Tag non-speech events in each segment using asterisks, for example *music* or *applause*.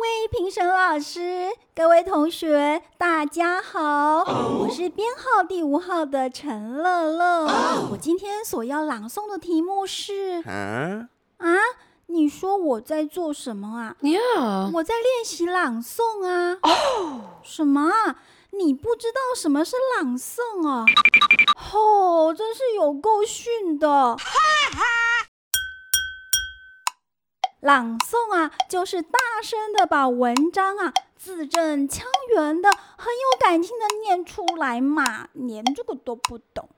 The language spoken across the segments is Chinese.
位评审老师，各位同学，大家好，我是编号第五号的陈乐乐。我今天所要朗诵的题目是啊，啊，你说我在做什么啊？Yeah. 我在练习朗诵啊。什么啊？你不知道什么是朗诵啊？哦，真是有够逊的。朗诵啊，就是大声的把文章啊字正腔圆的、很有感情的念出来嘛。连这个都不懂，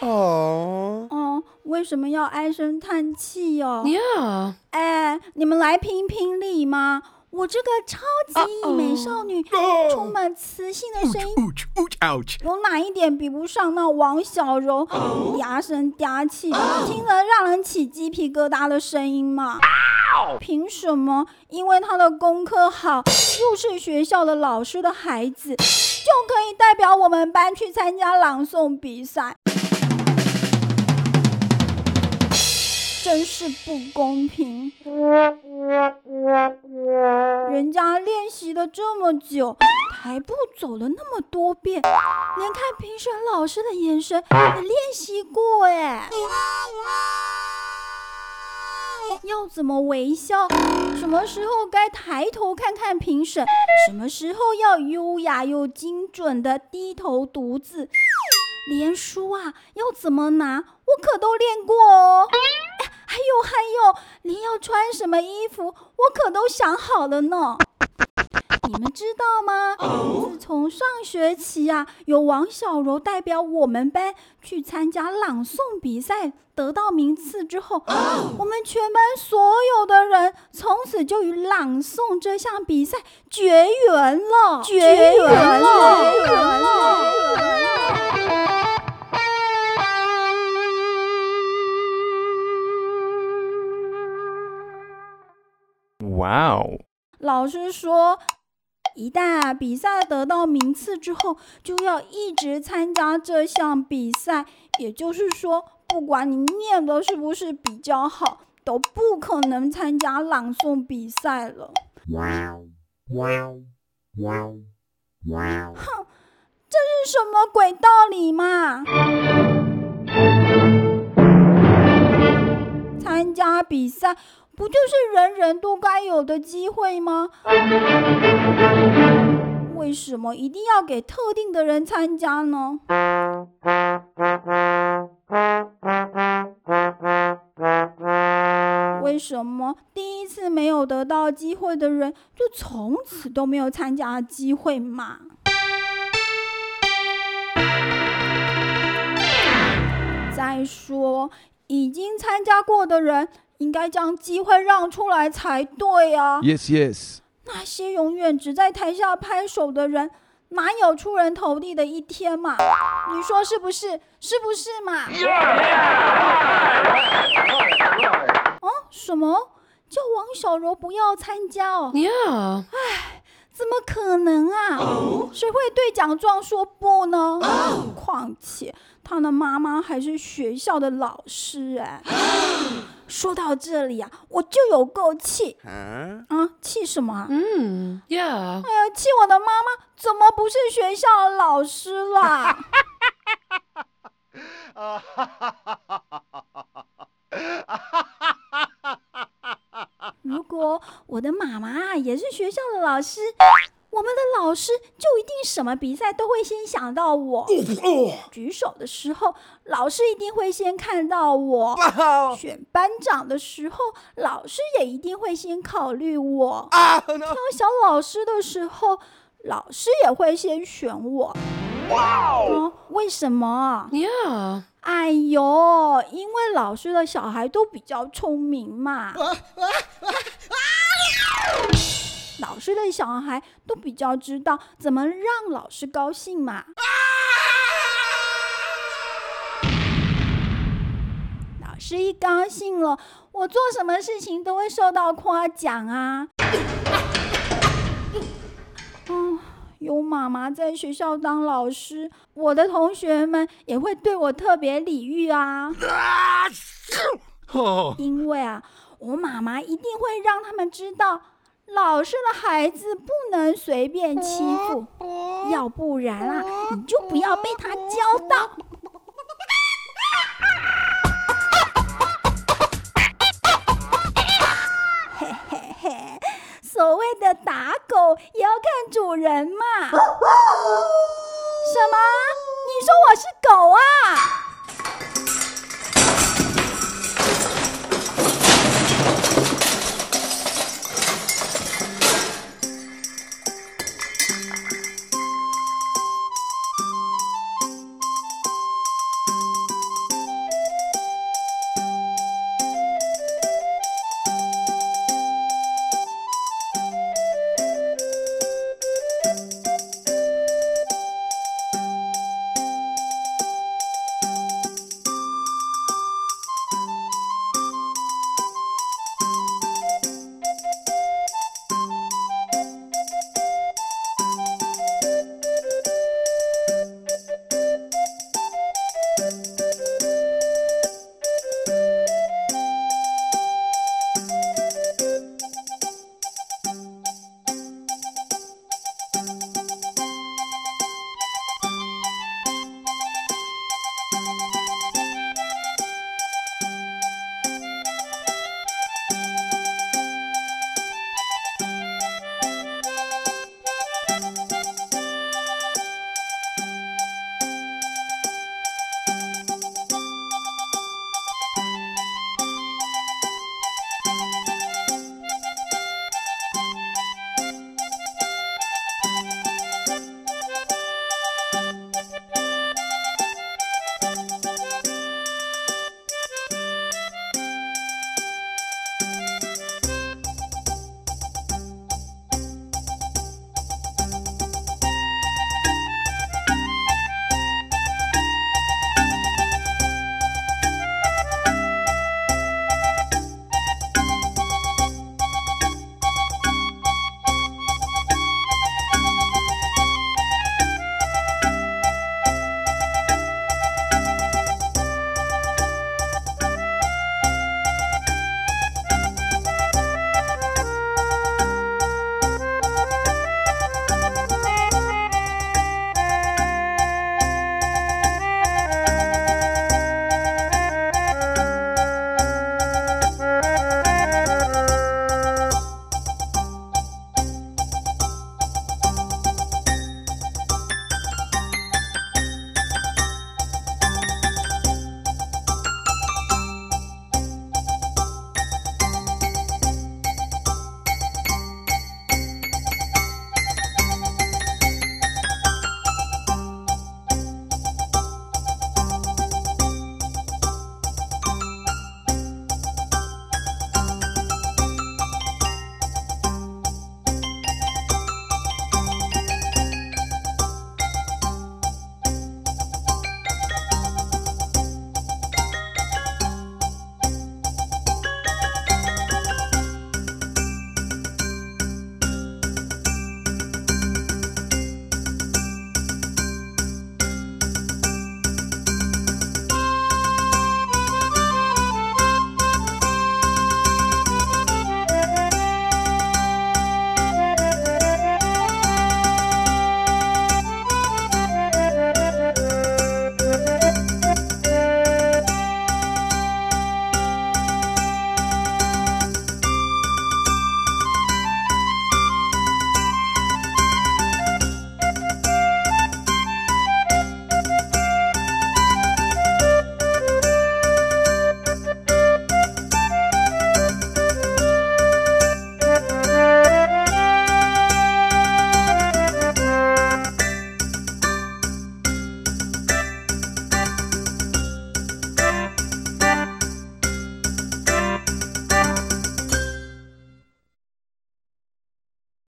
哦，哦，为什么要唉声叹气哦？Yeah. 哎，你们来评评理吗？我这个超级美少女，充满磁性的声音！有哪一点比不上那王小柔嗲声嗲气、听了让人起鸡皮疙瘩的声音嘛？凭什么？因为她的功课好，又是学校的老师的孩子，就可以代表我们班去参加朗诵比赛？真是不公平！人家练习了这么久，台步走了那么多遍，连看评审老师的眼神也练习过哎。要怎么微笑？什么时候该抬头看看评审？什么时候要优雅又精准的低头读字？连书啊要怎么拿，我可都练过哦。穿什么衣服，我可都想好了呢。你们知道吗？自从上学期啊，有王小柔代表我们班去参加朗诵比赛，得到名次之后，我们全班所有的人从此就与朗诵这项比赛绝缘了，绝缘了，绝缘了。Wow，老师说，一旦啊比赛得到名次之后，就要一直参加这项比赛。也就是说，不管你念的是不是比较好，都不可能参加朗诵比赛了。wow, wow, wow, wow！这是什么鬼道理嘛？参加比赛不就是人人都该有的机会吗？为什么一定要给特定的人参加呢？为什么第一次没有得到机会的人，就从此都没有参加机会嘛？再说，已经参加过的人，应该将机会让出来才对啊！Yes, yes。那些永远只在台下拍手的人，哪有出人头地的一天嘛？你说是不是？是不是嘛？哦，什么？叫王小柔不要参加哦？Yeah. 怎么可能啊？谁会对奖状说不呢？况且他的妈妈还是学校的老师哎。*gasps* *gasps* 说到这里啊，我就有够气啊，啊！气什么啊？Mm. Yeah. 哎呀，气我的妈妈怎么不是学校的老师啦？*laughs* 如果我的妈妈也是学校的老师，我们的老师就一定什么比赛都会先想到我。举手的时候，老师一定会先看到我；选班长的时候，老师也一定会先考虑我。挑小老师的时候，老师也会先选我。哦，为什么.哎呦，因为老师的小孩都比较聪明嘛。老师的小孩都比较知道怎么让老师高兴嘛。老师一高兴了，我做什么事情都会受到夸奖啊。哦，有妈妈在学校当老师，我的同学们也会对我特别礼遇啊。*laughs* 哦，因为啊，我妈妈一定会让他们知道，老实的孩子不能随便欺负，要不然啊，你就不要被他教到。嘿嘿嘿，所谓的打狗也要看主人嘛。什么？你说我是狗啊